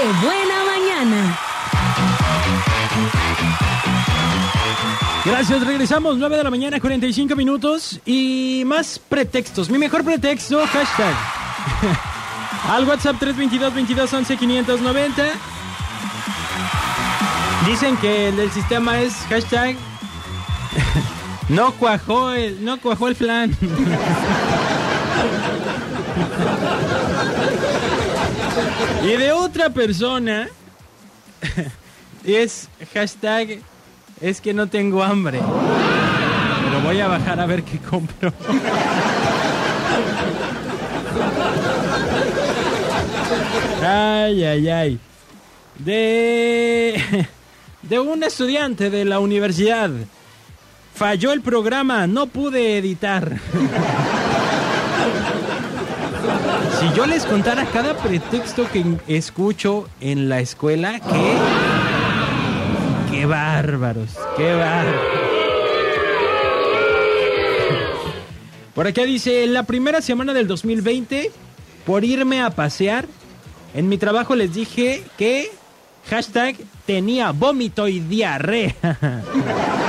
¡Qué buena mañana! Gracias, regresamos 9 de la mañana, 45 minutos y más pretextos. Mi mejor pretexto, hashtag. Al WhatsApp 322 22 11 590. Dicen que el del sistema es hashtag. No cuajó el, no cuajó el flan. y de otra persona es hashtag es que no tengo hambre. Pero voy a bajar a ver qué compro. Ay, ay, ay. De, de un estudiante de la universidad. Falló el programa, no pude editar. Si yo les contara cada pretexto que escucho en la escuela, que... ¡Qué bárbaros! ¡Qué bárbaros! Por acá dice, la primera semana del 2020, por irme a pasear, en mi trabajo les dije que hashtag tenía vómito y diarrea.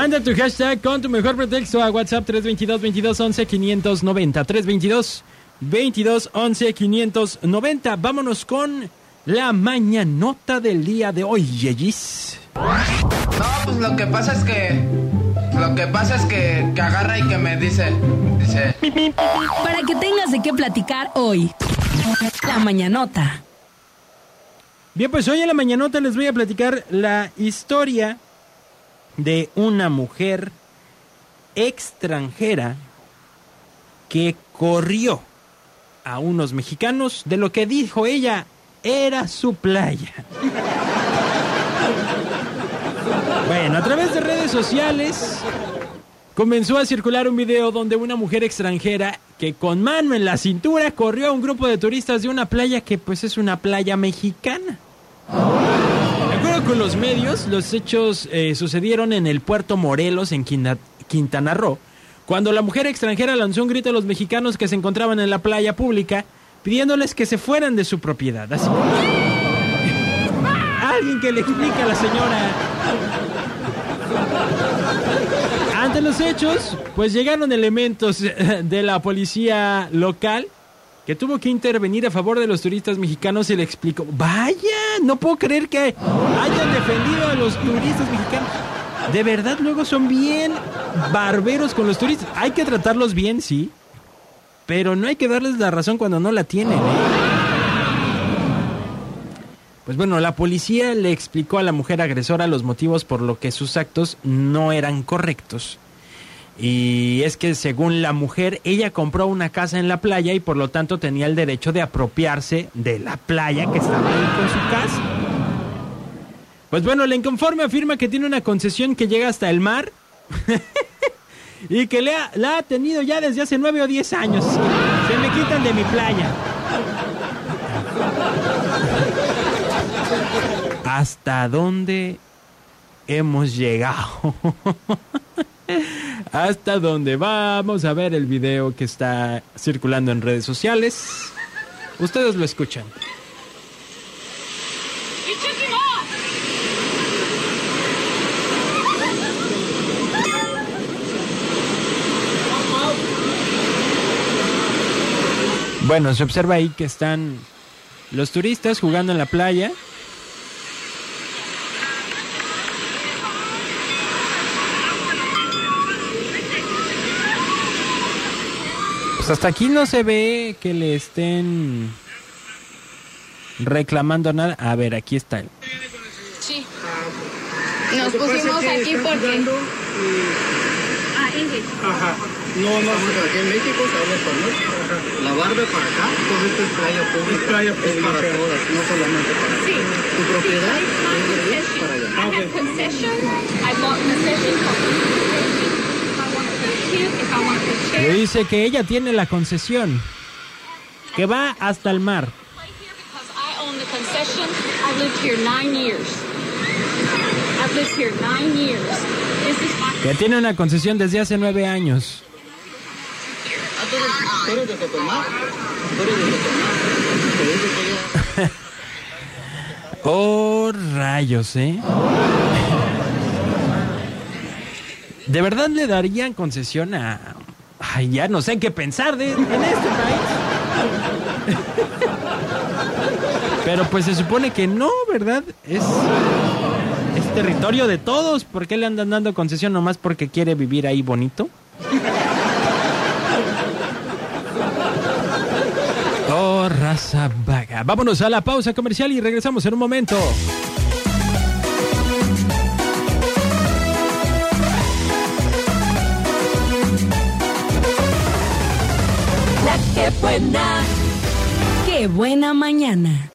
Manda tu hashtag con tu mejor pretexto a WhatsApp 322 22 11 590 322 22 11 590. Vámonos con la mañanota del día de hoy, Yeyis. No, pues lo que pasa es que. Lo que pasa es que, que agarra y que me dice. Dice. Para que tengas de qué platicar hoy. La mañanota. Bien, pues hoy en la mañanota les voy a platicar la historia de una mujer extranjera que corrió a unos mexicanos de lo que dijo ella era su playa. Bueno, a través de redes sociales comenzó a circular un video donde una mujer extranjera que con mano en la cintura corrió a un grupo de turistas de una playa que pues es una playa mexicana. Los medios, los hechos eh, sucedieron en el puerto Morelos, en Quinta- Quintana Roo, cuando la mujer extranjera lanzó un grito a los mexicanos que se encontraban en la playa pública, pidiéndoles que se fueran de su propiedad. Así. Alguien que le explique a la señora. Ante los hechos, pues llegaron elementos de la policía local que tuvo que intervenir a favor de los turistas mexicanos y le explicó, vaya, no puedo creer que hayan defendido a los turistas mexicanos. De verdad, luego son bien barberos con los turistas. Hay que tratarlos bien, sí, pero no hay que darles la razón cuando no la tienen. ¿eh? Pues bueno, la policía le explicó a la mujer agresora los motivos por lo que sus actos no eran correctos. Y es que según la mujer, ella compró una casa en la playa y por lo tanto tenía el derecho de apropiarse de la playa que estaba ahí con su casa. Pues bueno, la inconforme afirma que tiene una concesión que llega hasta el mar y que le la ha tenido ya desde hace nueve o diez años. Se me quitan de mi playa. ¿Hasta dónde hemos llegado? ¿Hasta dónde vamos a ver el video que está circulando en redes sociales? Ustedes lo escuchan. Bueno, se observa ahí que están los turistas jugando en la playa. Pues hasta aquí no se ve que le estén reclamando nada. A ver, aquí está. Sí. Nos pusimos aquí porque... Ah, Ingrid. Ajá. No, no. aquí en México se habla español. La barba para acá, pues esto es playa pública. Es playa pública. para todas, no solamente para Sí. tu propiedad. I es para allá. have concession. I bought concession Le dice que ella tiene la concesión. Que va hasta el mar. Que tiene una concesión desde hace nueve años. Ah, ¿tú eres, tú eres de Sotomar? ¿Tú eres de Sotomar? Te digo que yo... Oh, rayos, ¿eh? ¿De verdad le darían concesión a... Ay, ya no sé qué pensar de, en este país. Pero pues se supone que no, ¿verdad? Es, es territorio de todos. ¿Por qué le andan dando concesión nomás porque quiere vivir ahí bonito? Oh, raza vaga. Vámonos a la pausa comercial y regresamos en un momento. Buena. Qué buena mañana.